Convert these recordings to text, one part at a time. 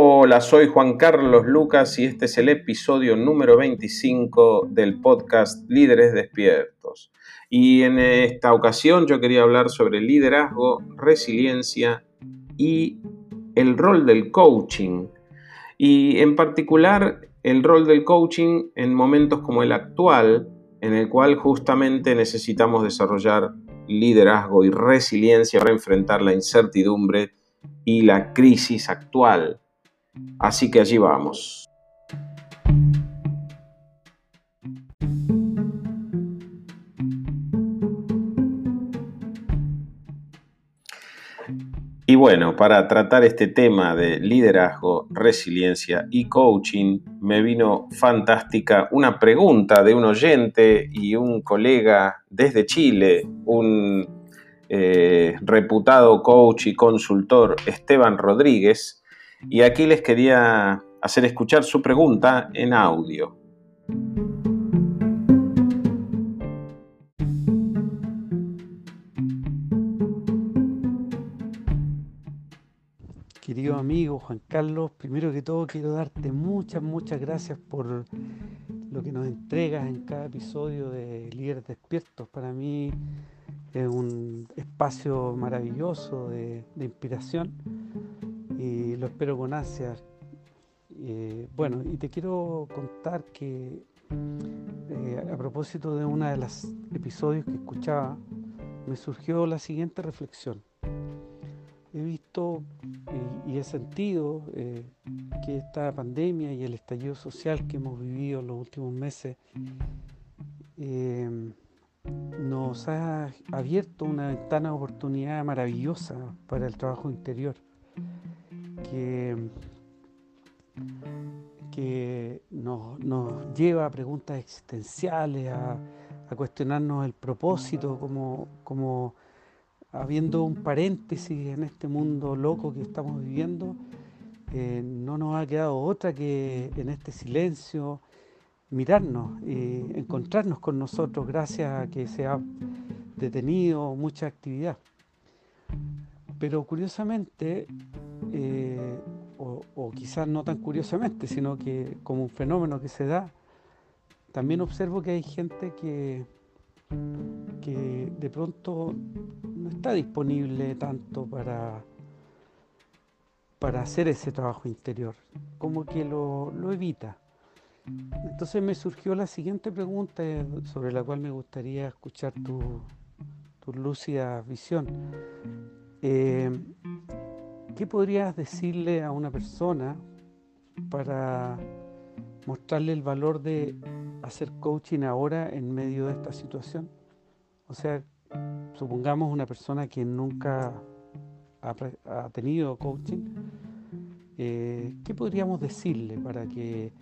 Hola, soy Juan Carlos Lucas y este es el episodio número 25 del podcast Líderes Despiertos. Y en esta ocasión yo quería hablar sobre liderazgo, resiliencia y el rol del coaching. Y en particular el rol del coaching en momentos como el actual, en el cual justamente necesitamos desarrollar liderazgo y resiliencia para enfrentar la incertidumbre y la crisis actual. Así que allí vamos. Y bueno, para tratar este tema de liderazgo, resiliencia y coaching, me vino fantástica una pregunta de un oyente y un colega desde Chile, un eh, reputado coach y consultor Esteban Rodríguez, y aquí les quería hacer escuchar su pregunta en audio. Querido amigo Juan Carlos, primero que todo quiero darte muchas, muchas gracias por lo que nos entregas en cada episodio de Líderes Despiertos. Para mí es un espacio maravilloso de, inspiración y lo espero con ansias. Eh, bueno, y te quiero contar que eh, a propósito de uno de los episodios que escuchaba, me surgió la siguiente reflexión. He visto y, he sentido eh, que esta pandemia y el estallido social que hemos vivido en los últimos meses nos ha abierto una ventana de oportunidad maravillosa para el trabajo interior, que, nos, lleva a preguntas existenciales, a, cuestionarnos el propósito, como, como habiendo un paréntesis en este mundo loco que estamos viviendo, eh, no nos ha quedado otra que en este silencio, mirarnos y encontrarnos con nosotros gracias a que se ha detenido mucha actividad. Pero curiosamente, eh, o, quizás no tan curiosamente, sino que como un fenómeno que se da, también observo que hay gente que, que de pronto no está disponible tanto para, para hacer ese trabajo interior, como que lo, lo evita. Entonces me surgió la siguiente pregunta eh, sobre la cual me gustaría escuchar tu, lúcida visión. Eh, ¿Qué podrías decirle a una persona para mostrarle el valor de hacer coaching ahora en medio de esta situación? O sea, supongamos una persona que nunca ha, tenido coaching, eh, ¿qué podríamos decirle para que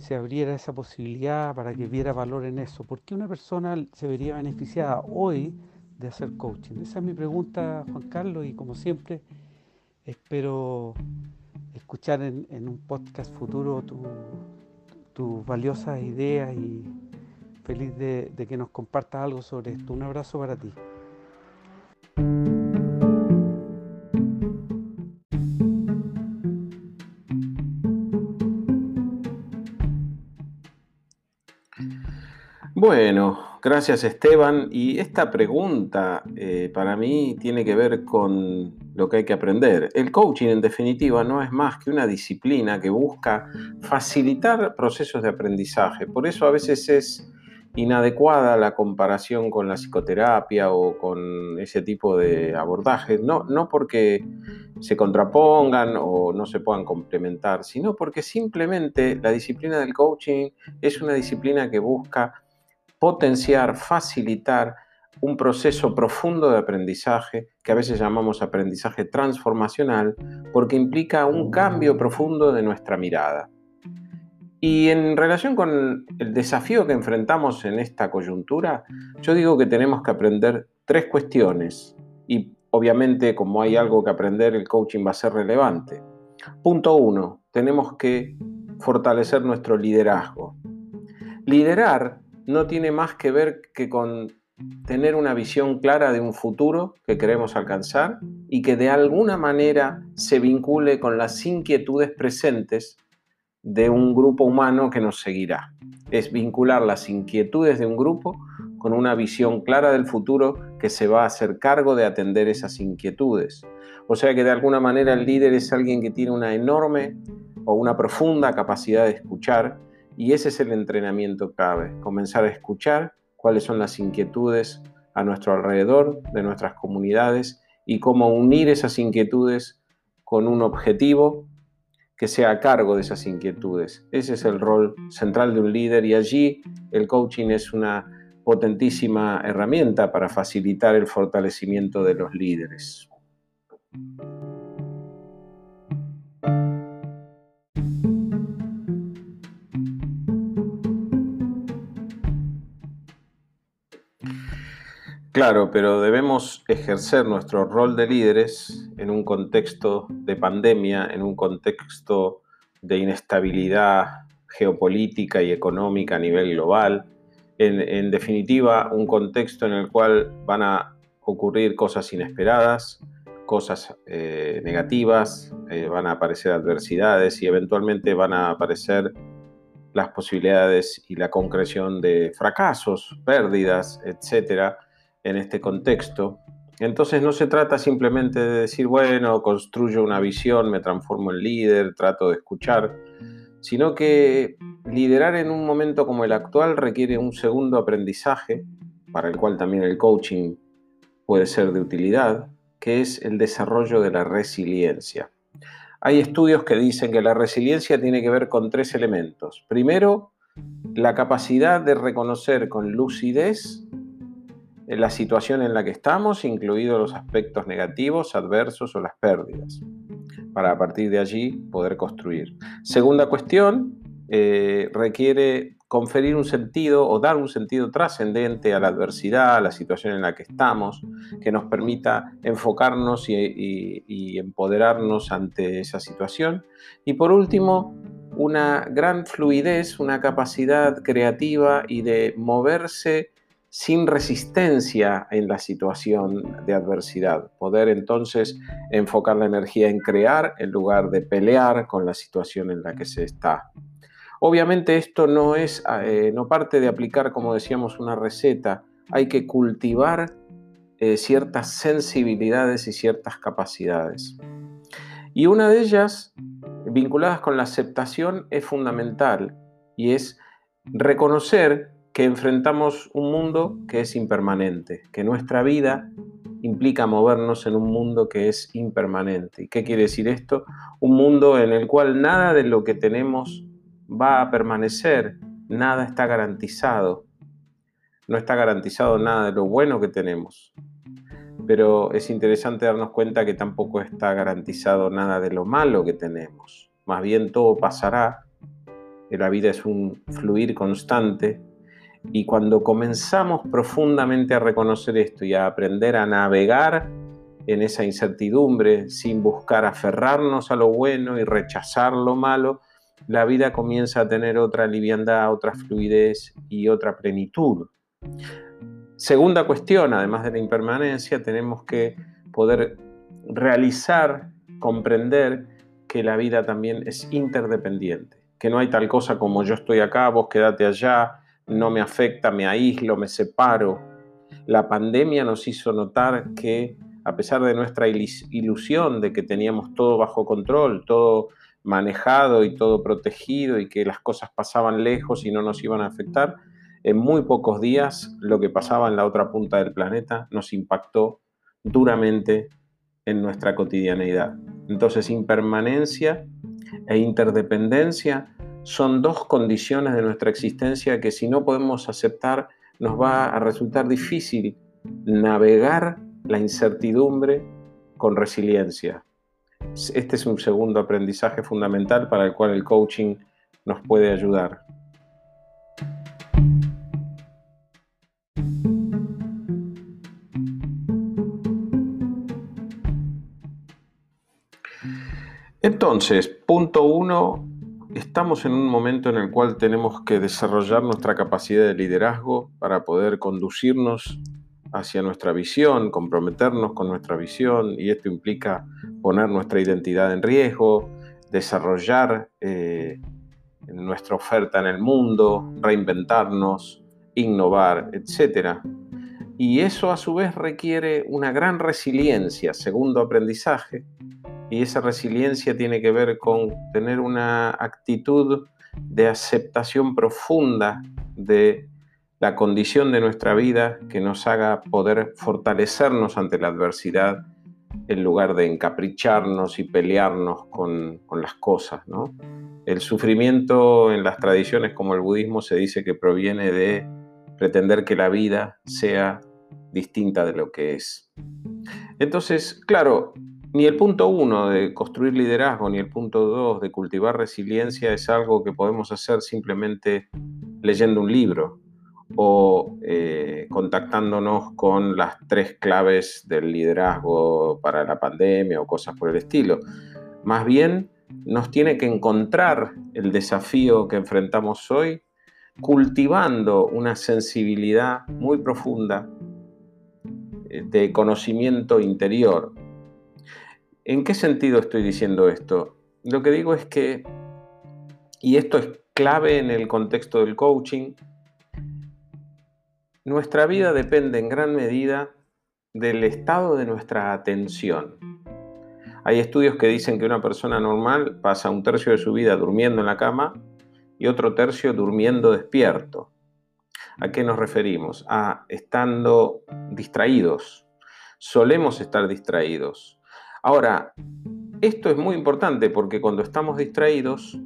se abriera esa posibilidad, para que viera valor en eso. ¿Por qué una persona se vería beneficiada hoy de hacer coaching? Esa es mi pregunta, Juan Carlos, y como siempre, espero escuchar en, un podcast futuro tus valiosas ideas y feliz de, que nos compartas algo sobre esto. Un abrazo para ti. Bueno, gracias Esteban. Y esta pregunta eh, para mí tiene que ver con lo que hay que aprender. El coaching en definitiva no es más que una disciplina que busca facilitar procesos de aprendizaje. Por eso a veces es inadecuada la comparación con la psicoterapia o con ese tipo de abordajes, no, no porque se contrapongan o no se puedan complementar, sino porque simplemente la disciplina del coaching es una disciplina que busca potenciar, facilitar un proceso profundo de aprendizaje, que a veces llamamos aprendizaje transformacional, porque implica un cambio profundo de nuestra mirada. Y en relación con el desafío que enfrentamos en esta coyuntura, yo digo que tenemos que aprender tres cuestiones y obviamente como hay algo que aprender, el coaching va a ser relevante. Punto uno, tenemos que fortalecer nuestro liderazgo. Liderar no tiene más que ver que con tener una visión clara de un futuro que queremos alcanzar y que de alguna manera se vincule con las inquietudes presentes de un grupo humano que nos seguirá. Es vincular las inquietudes de un grupo con una visión clara del futuro que se va a hacer cargo de atender esas inquietudes. O sea que de alguna manera el líder es alguien que tiene una enorme o una profunda capacidad de escuchar y ese es el entrenamiento clave, comenzar a escuchar cuáles son las inquietudes a nuestro alrededor, de nuestras comunidades, y cómo unir esas inquietudes con un objetivo que sea a cargo de esas inquietudes. Ese es el rol central de un líder y allí el coaching es una potentísima herramienta para facilitar el fortalecimiento de los líderes. Claro, pero debemos ejercer nuestro rol de líderes en un contexto de pandemia, en un contexto de inestabilidad geopolítica y económica a nivel global, en, definitiva un contexto en el cual van a ocurrir cosas inesperadas, cosas eh, negativas, eh, van a aparecer adversidades y eventualmente van a aparecer las posibilidades y la concreción de fracasos, pérdidas, etcétera en este contexto. Entonces no se trata simplemente de decir, bueno, construyo una visión, me transformo en líder, trato de escuchar, sino que liderar en un momento como el actual requiere un segundo aprendizaje, para el cual también el coaching puede ser de utilidad, que es el desarrollo de la resiliencia. Hay estudios que dicen que la resiliencia tiene que ver con tres elementos. Primero, la capacidad de reconocer con lucidez la situación en la que estamos, incluidos los aspectos negativos, adversos o las pérdidas, para a partir de allí poder construir. Segunda cuestión, eh, requiere conferir un sentido o dar un sentido trascendente a la adversidad, a la situación en la que estamos, que nos permita enfocarnos y empoderarnos ante esa situación. Y por último, una gran fluidez, una capacidad creativa y de moverse sin resistencia en la situación de adversidad. Poder entonces enfocar la energía en crear en lugar de pelear con la situación en la que se está. Obviamente esto no es, eh, no parte de aplicar, como decíamos, una receta. Hay que cultivar eh, ciertas sensibilidades y ciertas capacidades. Y una de ellas, vinculadas con la aceptación, es fundamental y es reconocer que enfrentamos un mundo que es impermanente, que nuestra vida implica movernos en un mundo que es impermanente. ¿Y qué quiere decir esto? Un mundo en el cual nada de lo que tenemos va a permanecer, nada está garantizado. No está garantizado nada de lo bueno que tenemos. Pero es interesante darnos cuenta que tampoco está garantizado nada de lo malo que tenemos. Más bien todo pasará. La vida es un fluir constante y cuando comenzamos profundamente a reconocer esto y a aprender a navegar en esa incertidumbre sin buscar aferrarnos a lo bueno y rechazar lo malo, la vida comienza a tener otra liviandad, otra fluidez y otra plenitud. Segunda cuestión, además de la impermanencia, tenemos que poder realizar, comprender que la vida también es interdependiente, que no hay tal cosa como yo estoy acá, vos quédate allá, no me afecta, me aíslo, me separo. La pandemia nos hizo notar que a pesar de nuestra ilusión de que teníamos todo bajo control, todo manejado y todo protegido y que las cosas pasaban lejos y no nos iban a afectar, en muy pocos días lo que pasaba en la otra punta del planeta nos impactó duramente en nuestra cotidianeidad. Entonces, impermanencia e interdependencia son dos condiciones de nuestra existencia que si no podemos aceptar nos va a resultar difícil navegar la incertidumbre con resiliencia. Este es un segundo aprendizaje fundamental para el cual el coaching nos puede ayudar. Entonces, punto uno, Estamos en un momento en el cual tenemos que desarrollar nuestra capacidad de liderazgo para poder conducirnos hacia nuestra visión, comprometernos con nuestra visión, y esto implica poner nuestra identidad en riesgo, desarrollar eh, nuestra oferta en el mundo, reinventarnos, innovar, etc. Y eso a su vez requiere una gran resiliencia, segundo aprendizaje, y esa resiliencia tiene que ver con tener una actitud de aceptación profunda de la condición de nuestra vida que nos haga poder fortalecernos ante la adversidad en lugar de encapricharnos y pelearnos con, las cosas. ¿no? El sufrimiento en las tradiciones como el budismo se dice que proviene de pretender que la vida sea distinta de lo que es. Entonces, claro, ni el punto uno de construir liderazgo, ni el punto dos de cultivar resiliencia es algo que podemos hacer simplemente leyendo un libro o eh, contactándonos con las tres claves del liderazgo para la pandemia o cosas por el estilo. Más bien, nos tiene que encontrar el desafío que enfrentamos hoy cultivando una sensibilidad muy profunda eh, de conocimiento interior ¿En qué sentido estoy diciendo esto? Lo que digo es que, y esto es clave en el contexto del coaching, nuestra vida depende en gran medida del estado de nuestra atención. Hay estudios que dicen que una persona normal pasa un tercio de su vida durmiendo en la cama y otro tercio durmiendo despierto. ¿A qué nos referimos? A estando distraídos. Solemos estar distraídos. Ahora, esto es muy importante porque cuando estamos distraídos,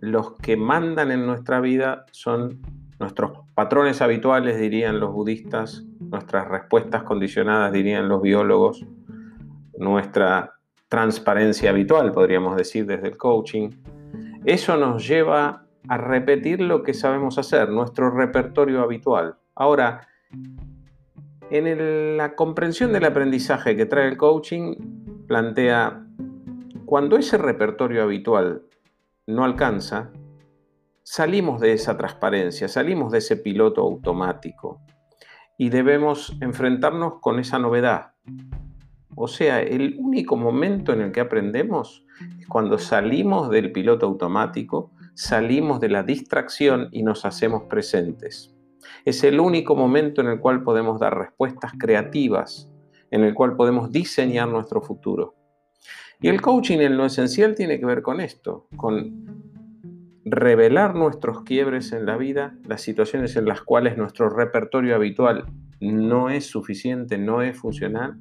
los que mandan en nuestra vida son nuestros patrones habituales, dirían los budistas, nuestras respuestas condicionadas, dirían los biólogos, nuestra transparencia habitual, podríamos decir, desde el coaching. Eso nos lleva a repetir lo que sabemos hacer, nuestro repertorio habitual. Ahora, en la comprensión del aprendizaje que trae el coaching, plantea, cuando ese repertorio habitual no alcanza, salimos de esa transparencia, salimos de ese piloto automático y debemos enfrentarnos con esa novedad. O sea, el único momento en el que aprendemos es cuando salimos del piloto automático, salimos de la distracción y nos hacemos presentes. Es el único momento en el cual podemos dar respuestas creativas en el cual podemos diseñar nuestro futuro. Y el coaching en lo esencial tiene que ver con esto, con revelar nuestros quiebres en la vida, las situaciones en las cuales nuestro repertorio habitual no es suficiente, no es funcional,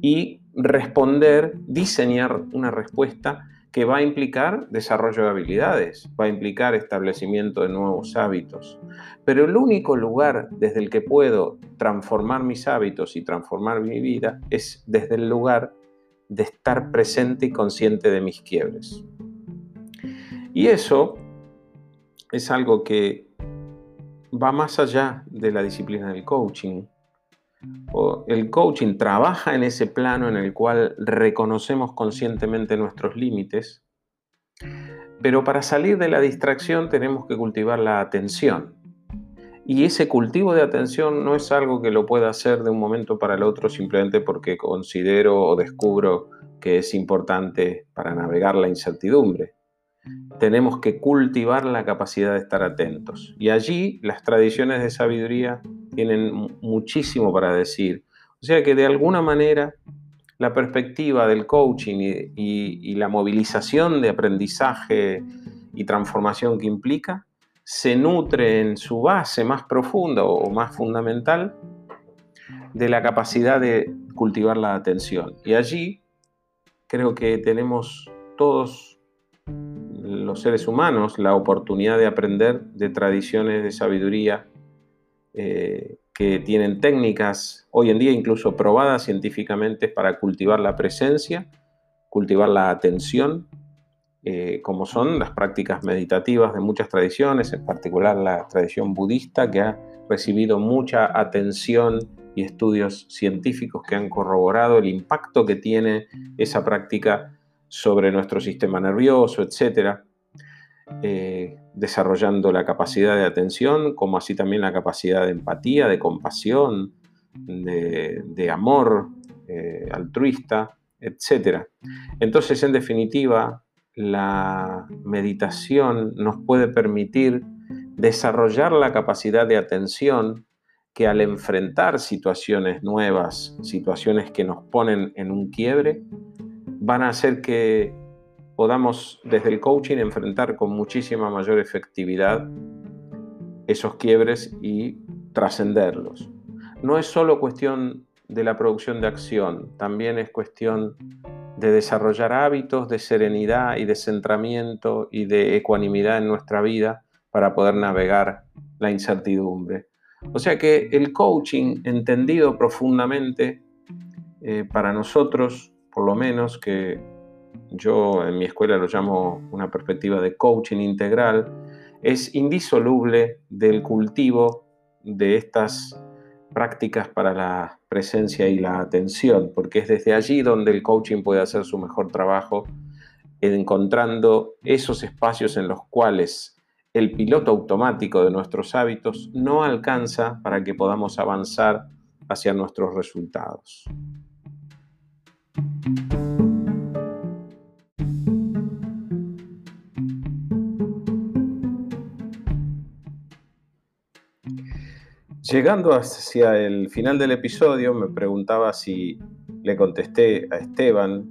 y responder, diseñar una respuesta que va a implicar desarrollo de habilidades, va a implicar establecimiento de nuevos hábitos. Pero el único lugar desde el que puedo transformar mis hábitos y transformar mi vida es desde el lugar de estar presente y consciente de mis quiebres. Y eso es algo que va más allá de la disciplina del coaching el coaching trabaja en ese plano en el cual reconocemos conscientemente nuestros límites, pero para salir de la distracción tenemos que cultivar la atención. Y ese cultivo de atención no es algo que lo pueda hacer de un momento para el otro simplemente porque considero o descubro que es importante para navegar la incertidumbre tenemos que cultivar la capacidad de estar atentos. Y allí las tradiciones de sabiduría tienen muchísimo para decir. O sea que de alguna manera la perspectiva del coaching y, la movilización de aprendizaje y transformación que implica se nutre en su base más profunda o más fundamental de la capacidad de cultivar la atención. Y allí creo que tenemos todos los seres humanos la oportunidad de aprender de tradiciones de sabiduría eh, que tienen técnicas hoy en día incluso probadas científicamente para cultivar la presencia, cultivar la atención, eh, como son las prácticas meditativas de muchas tradiciones, en particular la tradición budista que ha recibido mucha atención y estudios científicos que han corroborado el impacto que tiene esa práctica sobre nuestro sistema nervioso, etcétera, eh, desarrollando la capacidad de atención, como así también la capacidad de empatía, de compasión, de, amor eh, altruista, etc. Entonces, en definitiva, la meditación nos puede permitir desarrollar la capacidad de atención que al enfrentar situaciones nuevas, situaciones que nos ponen en un quiebre, van a hacer que podamos desde el coaching enfrentar con muchísima mayor efectividad esos quiebres y trascenderlos. No es solo cuestión de la producción de acción, también es cuestión de desarrollar hábitos de serenidad y de centramiento y de ecuanimidad en nuestra vida para poder navegar la incertidumbre. O sea que el coaching, entendido profundamente, eh, para nosotros, por lo menos, que yo en mi escuela lo llamo una perspectiva de coaching integral, es indisoluble del cultivo de estas prácticas para la presencia y la atención, porque es desde allí donde el coaching puede hacer su mejor trabajo, encontrando esos espacios en los cuales el piloto automático de nuestros hábitos no alcanza para que podamos avanzar hacia nuestros resultados. Llegando hacia el final del episodio, me preguntaba si le contesté a Esteban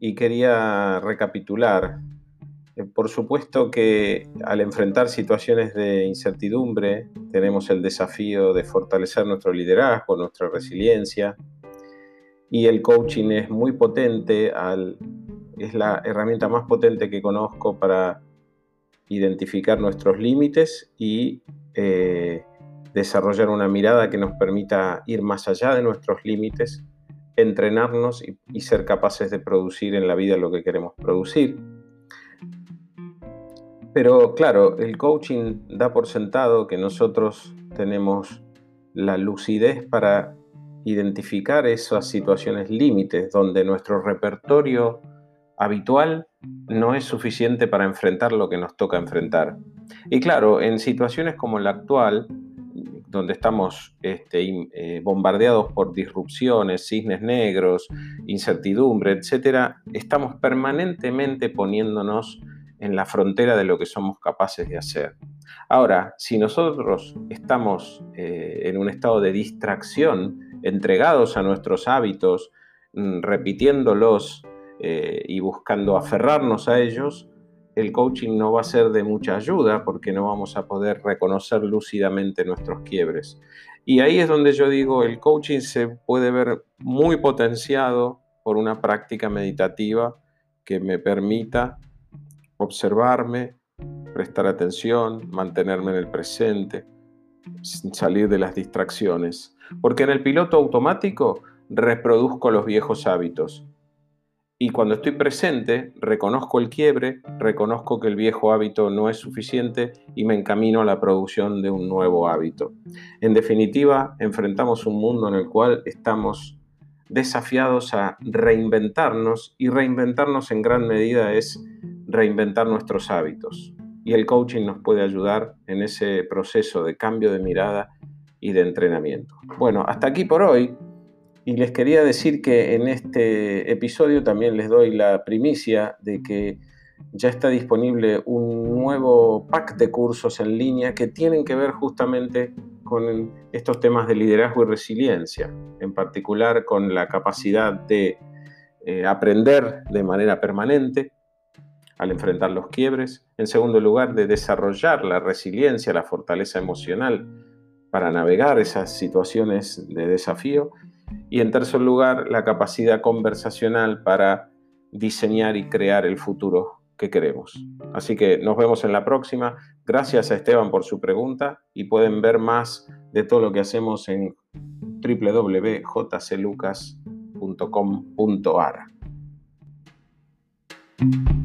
y quería recapitular. Eh, por supuesto que al enfrentar situaciones de incertidumbre tenemos el desafío de fortalecer nuestro liderazgo, nuestra resiliencia y el coaching es muy potente, es la herramienta más potente que conozco para identificar nuestros límites y eh, desarrollar una mirada que nos permita ir más allá de nuestros límites, entrenarnos y ser capaces de producir en la vida lo que queremos producir. Pero claro, el coaching da por sentado que nosotros tenemos la lucidez para identificar esas situaciones límites donde nuestro repertorio habitual no es suficiente para enfrentar lo que nos toca enfrentar. Y claro, en situaciones como la actual, donde estamos este, eh, bombardeados por disrupciones, cisnes negros, incertidumbre, etc., estamos permanentemente poniéndonos en la frontera de lo que somos capaces de hacer. Ahora, si nosotros estamos eh, en un estado de distracción, entregados a nuestros hábitos, mm, repitiéndolos eh, y buscando aferrarnos a ellos, el coaching no va a ser de mucha ayuda porque no vamos a poder reconocer lúcidamente nuestros quiebres. Y ahí es donde yo digo, el coaching se puede ver muy potenciado por una práctica meditativa que me permita observarme, prestar atención, mantenerme en el presente, salir de las distracciones. Porque en el piloto automático reproduzco los viejos hábitos. Y cuando estoy presente, reconozco el quiebre, reconozco que el viejo hábito no es suficiente y me encamino a la producción de un nuevo hábito. En definitiva, enfrentamos un mundo en el cual estamos desafiados a reinventarnos y reinventarnos en gran medida es reinventar nuestros hábitos. Y el coaching nos puede ayudar en ese proceso de cambio de mirada y de entrenamiento. Bueno, hasta aquí por hoy. Y les quería decir que en este episodio también les doy la primicia de que ya está disponible un nuevo pack de cursos en línea que tienen que ver justamente con estos temas de liderazgo y resiliencia, en particular con la capacidad de eh, aprender de manera permanente, al enfrentar los quiebres. En segundo lugar, de desarrollar la resiliencia, la fortaleza emocional para navegar esas situaciones de desafío. Y en tercer lugar, la capacidad conversacional para diseñar y crear el futuro que queremos. Así que nos vemos en la próxima. Gracias a Esteban por su pregunta y pueden ver más de todo lo que hacemos en www.jclucas.com.ar.